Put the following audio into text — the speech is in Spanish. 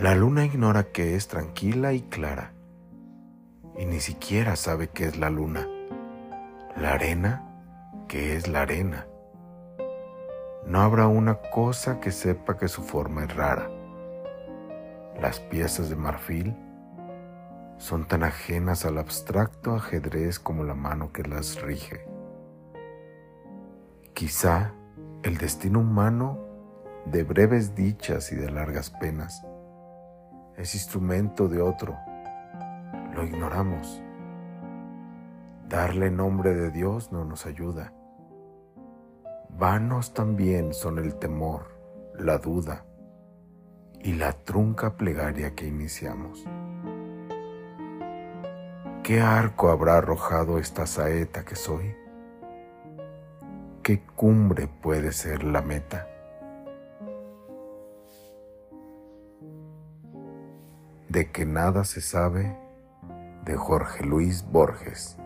La luna ignora que es tranquila y clara, y ni siquiera sabe qué es la luna. La arena, que es la arena. No habrá una cosa que sepa que su forma es rara. Las piezas de marfil son tan ajenas al abstracto ajedrez como la mano que las rige. Quizá el destino humano de breves dichas y de largas penas es instrumento de otro. Lo ignoramos. Darle nombre de Dios no nos ayuda. Vanos también son el temor, la duda y la trunca plegaria que iniciamos. ¿Qué arco habrá arrojado esta saeta que soy? ¿Qué cumbre puede ser la meta? De que nada se sabe de Jorge Luis Borges.